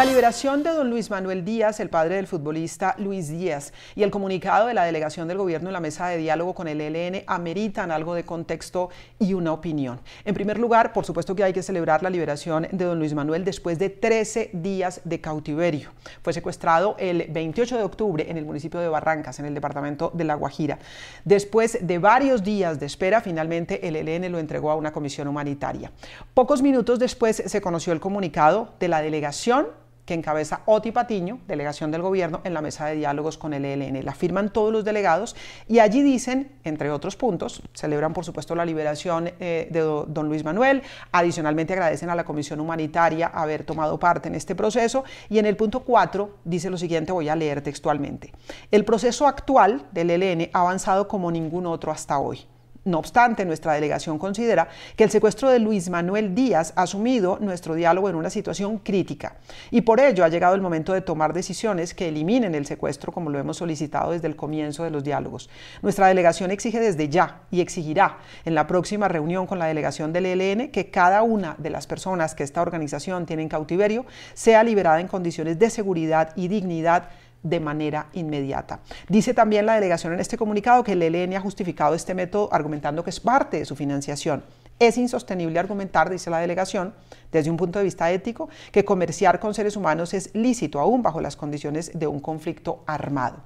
La liberación de don Luis Manuel Díaz, el padre del futbolista Luis Díaz, y el comunicado de la delegación del gobierno en la mesa de diálogo con el ELN ameritan algo de contexto y una opinión. En primer lugar, por supuesto que hay que celebrar la liberación de don Luis Manuel después de 13 días de cautiverio. Fue secuestrado el 28 de octubre en el municipio de Barrancas, en el departamento de La Guajira. Después de varios días de espera, finalmente el ELN lo entregó a una comisión humanitaria. Pocos minutos después se conoció el comunicado de la delegación que encabeza Oti Patiño, delegación del gobierno, en la mesa de diálogos con el ELN. La firman todos los delegados y allí dicen, entre otros puntos, celebran por supuesto la liberación eh, de don Luis Manuel, adicionalmente agradecen a la Comisión Humanitaria haber tomado parte en este proceso y en el punto 4 dice lo siguiente, voy a leer textualmente. El proceso actual del ELN ha avanzado como ningún otro hasta hoy. No obstante, nuestra delegación considera que el secuestro de Luis Manuel Díaz ha sumido nuestro diálogo en una situación crítica y por ello ha llegado el momento de tomar decisiones que eliminen el secuestro como lo hemos solicitado desde el comienzo de los diálogos. Nuestra delegación exige desde ya y exigirá en la próxima reunión con la delegación del ELN que cada una de las personas que esta organización tiene en cautiverio sea liberada en condiciones de seguridad y dignidad de manera inmediata. Dice también la delegación en este comunicado que el ELN ha justificado este método argumentando que es parte de su financiación. Es insostenible argumentar, dice la delegación, desde un punto de vista ético, que comerciar con seres humanos es lícito aún bajo las condiciones de un conflicto armado.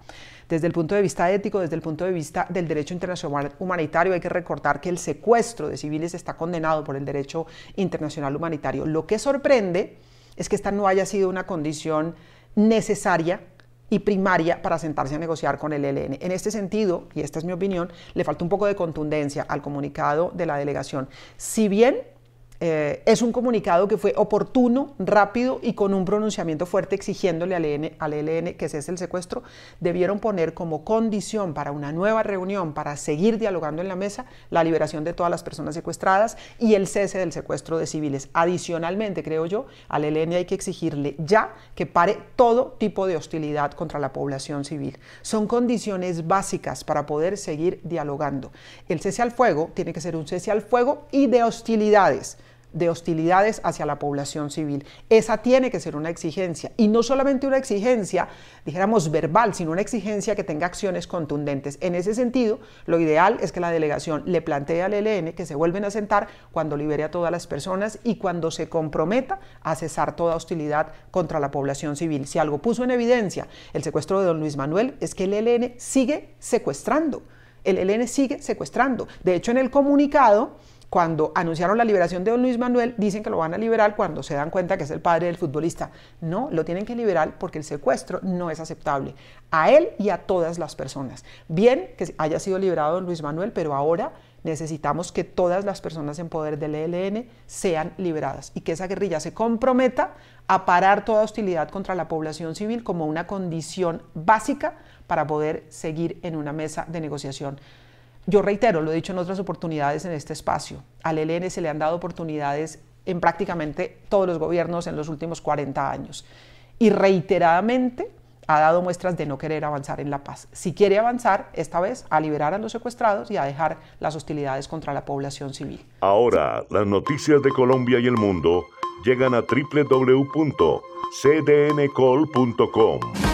Desde el punto de vista ético, desde el punto de vista del derecho internacional humanitario, hay que recordar que el secuestro de civiles está condenado por el derecho internacional humanitario. Lo que sorprende es que esta no haya sido una condición necesaria y primaria para sentarse a negociar con el ELN. En este sentido, y esta es mi opinión, le falta un poco de contundencia al comunicado de la delegación. Si bien eh, es un comunicado que fue oportuno, rápido y con un pronunciamiento fuerte exigiéndole al, ELN, al ELN que cese el secuestro. Debieron poner como condición para una nueva reunión, para seguir dialogando en la mesa, la liberación de todas las personas secuestradas y el cese del secuestro de civiles. Adicionalmente, creo yo, al ELN hay que exigirle ya que pare todo tipo de hostilidad contra la población civil. Son condiciones básicas para poder seguir dialogando. El cese al fuego tiene que ser un cese al fuego y de hostilidades de hostilidades hacia la población civil. Esa tiene que ser una exigencia y no solamente una exigencia, dijéramos verbal, sino una exigencia que tenga acciones contundentes. En ese sentido, lo ideal es que la delegación le plantee al ELN que se vuelven a sentar cuando libere a todas las personas y cuando se comprometa a cesar toda hostilidad contra la población civil. Si algo puso en evidencia el secuestro de don Luis Manuel es que el ELN sigue secuestrando. El ELN sigue secuestrando. De hecho, en el comunicado cuando anunciaron la liberación de don Luis Manuel, dicen que lo van a liberar cuando se dan cuenta que es el padre del futbolista. No, lo tienen que liberar porque el secuestro no es aceptable a él y a todas las personas. Bien que haya sido liberado don Luis Manuel, pero ahora necesitamos que todas las personas en poder del ELN sean liberadas y que esa guerrilla se comprometa a parar toda hostilidad contra la población civil como una condición básica para poder seguir en una mesa de negociación. Yo reitero, lo he dicho en otras oportunidades en este espacio, al ELN se le han dado oportunidades en prácticamente todos los gobiernos en los últimos 40 años y reiteradamente ha dado muestras de no querer avanzar en la paz. Si quiere avanzar, esta vez, a liberar a los secuestrados y a dejar las hostilidades contra la población civil. Ahora, las noticias de Colombia y el mundo llegan a www.cdncol.com.